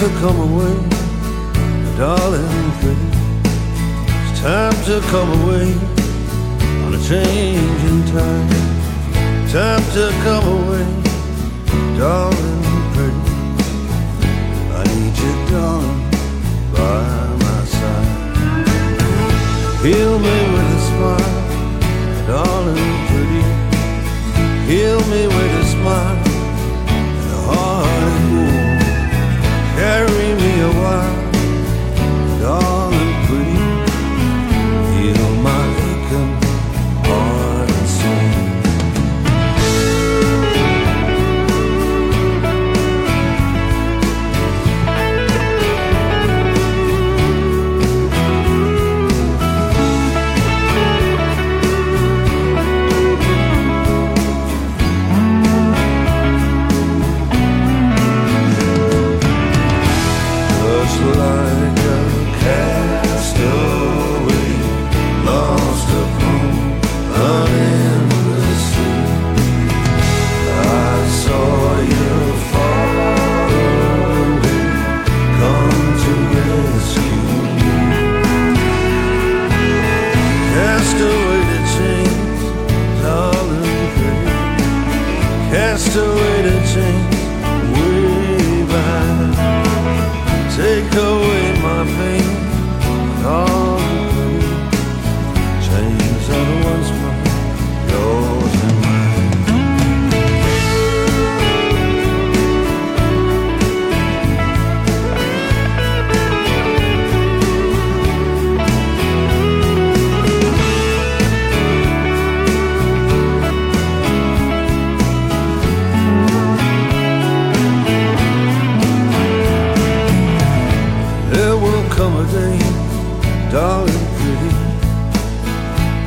to come away, darling, pretty. It's time to come away on a changing tide. Time to come away, darling, pretty. I need you, darling, by my side. Heal me with a smile, darling, pretty. Heal me with a smile.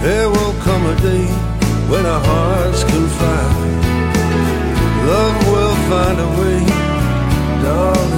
There will come a day when our hearts can find Love will find a way, darling.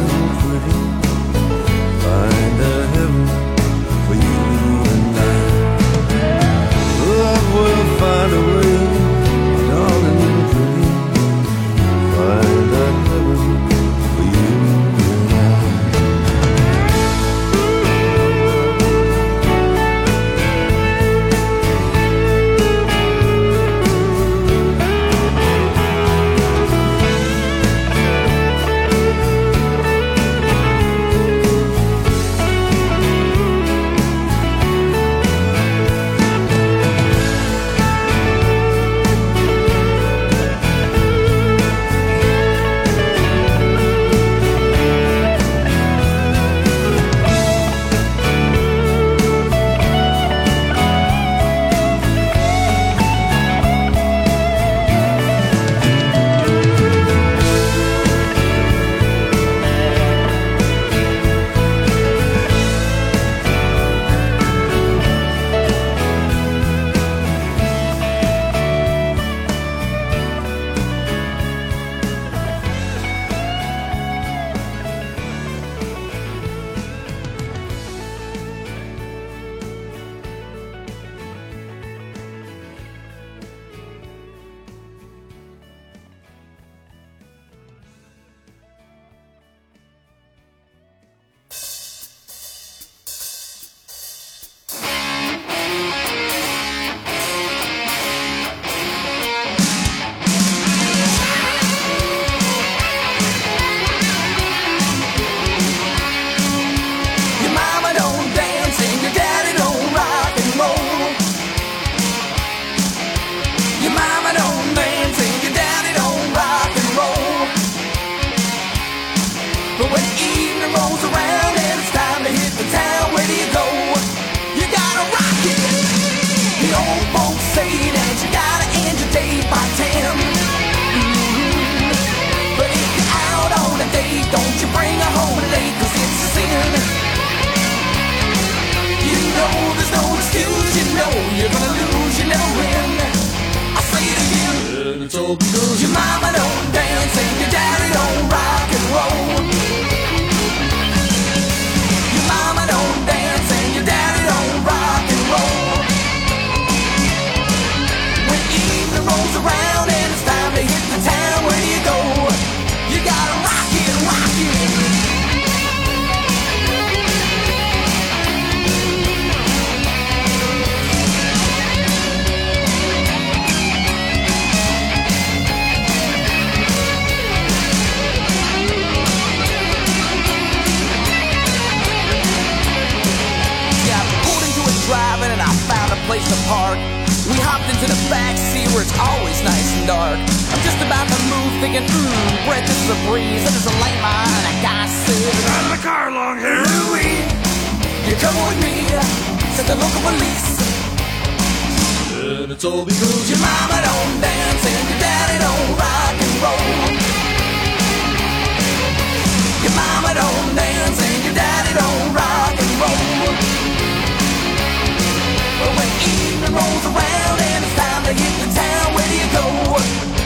know you're gonna lose, you never win. I say it again, and it's all because your mama don't dance and your daddy don't ride. Back seat where it's always nice and dark. I'm just about to move, thinking, mmm, breath, is a breeze. And there's a lane line, and a guy says, Drive the car long here. Louie, you come with me, uh, said the local police. And it's all because Your mama don't dance and your daddy don't rock and roll. Your mama don't dance and your daddy don't rock and roll. Evening rolls around and it's time to hit the town, where do you go?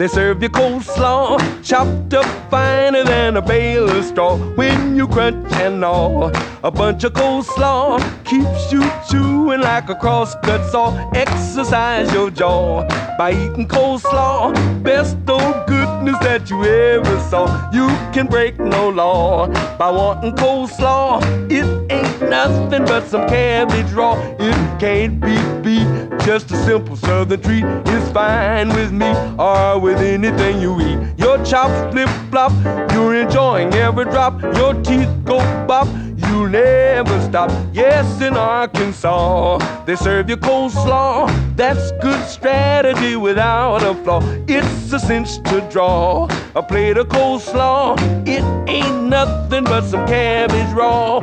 They serve you coleslaw, chopped up finer than a bale of straw. When you crunch and gnaw, a bunch of coleslaw keeps you chewing like a crosscut saw. Exercise your jaw by eating coleslaw, best old goodness that you ever saw. You can break no law by wanting coleslaw. It ain't nothing but some cabbage raw. It can't be beat. Just a simple southern treat is fine with me or with anything you eat. Your chops flip flop, you're enjoying every drop. Your teeth go bop, you never stop. Yes, in Arkansas, they serve you coleslaw. That's good strategy without a flaw. It's a cinch to draw a plate of coleslaw. It ain't nothing but some cabbage raw.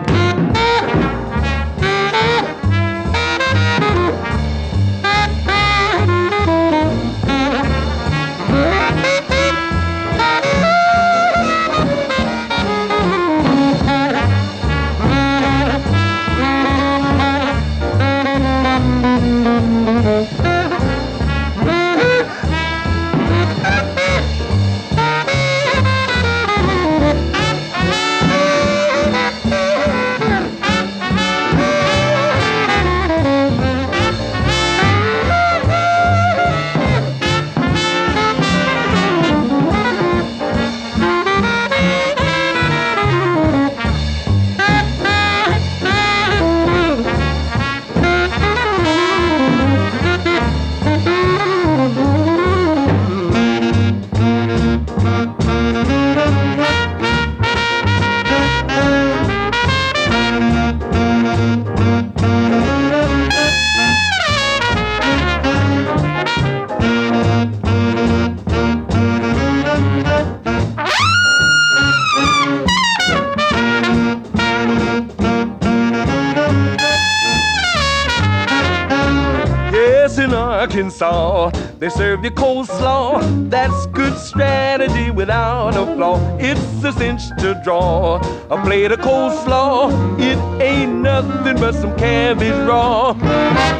Without a flaw. It's a cinch to draw a plate of coleslaw. It ain't nothing but some cabbage raw.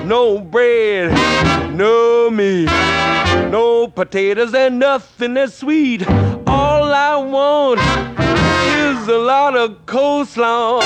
No bread, no meat, no potatoes, and nothing that's sweet. All I want is a lot of coleslaw.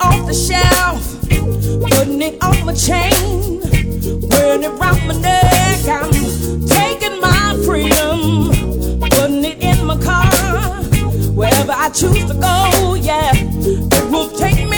Off the shelf, putting it on my chain, wearing it around my neck. I'm taking my freedom, putting it in my car. Wherever I choose to go, yeah, it will take me.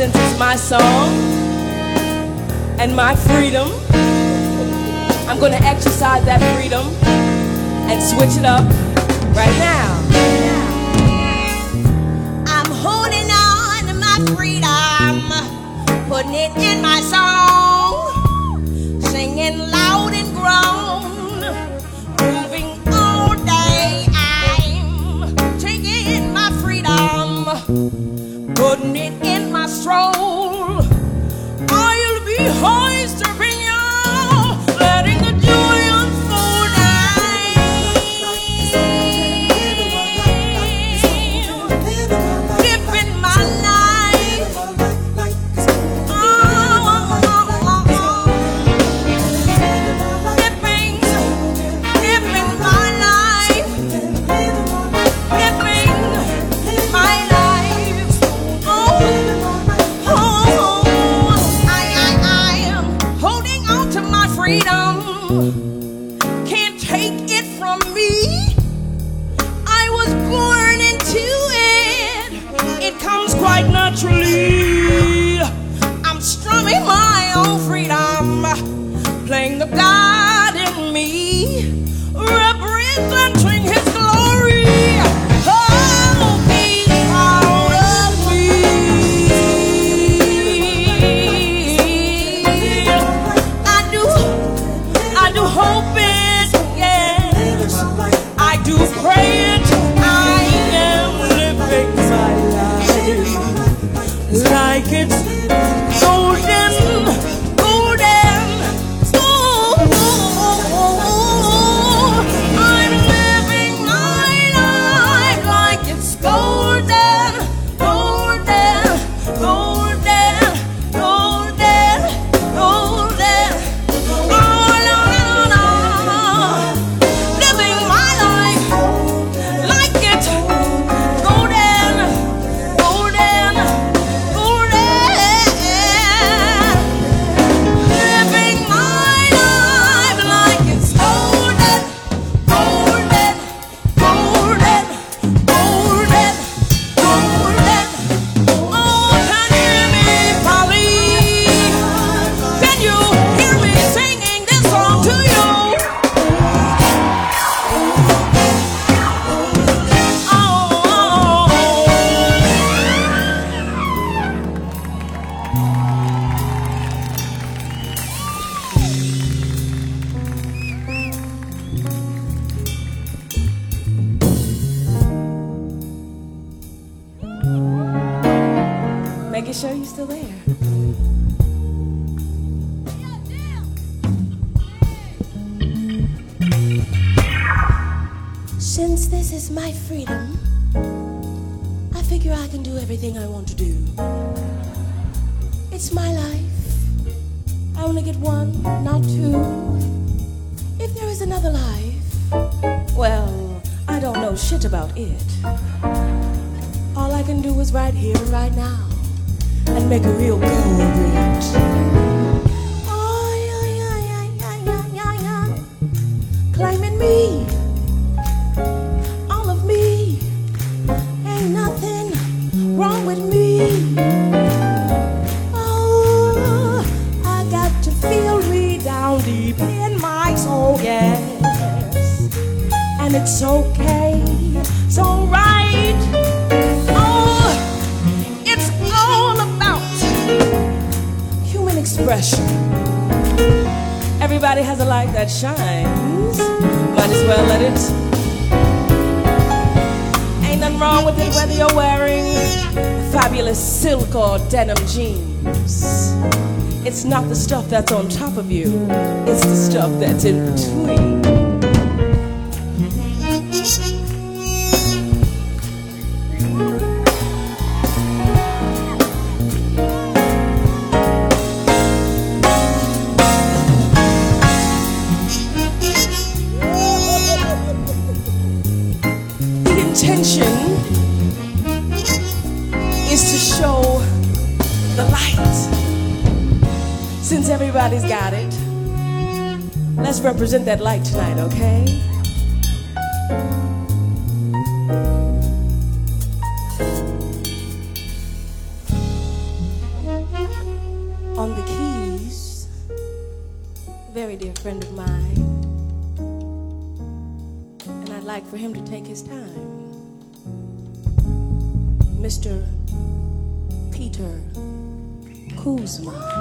since it's my song and my freedom, I'm going to exercise that freedom and switch it up right now. I'm holding on to my freedom, putting it in my song, singing loud and grown, all day. I'm taking my freedom, putting it in this is my freedom, I figure I can do everything I want to do. It's my life. I only get one, not two. If there is another life, well, I don't know shit about it. All I can do is right here and right now and make a real go of it. Climbing me. It's okay. It's alright. Oh, it's all about human expression. Everybody has a light that shines. Might as well let it. Ain't nothing wrong with it whether you're wearing fabulous silk or denim jeans. It's not the stuff that's on top of you, it's the stuff that's in between. Represent that light tonight, okay? On the keys, very dear friend of mine, and I'd like for him to take his time. Mr. Peter Kuzma.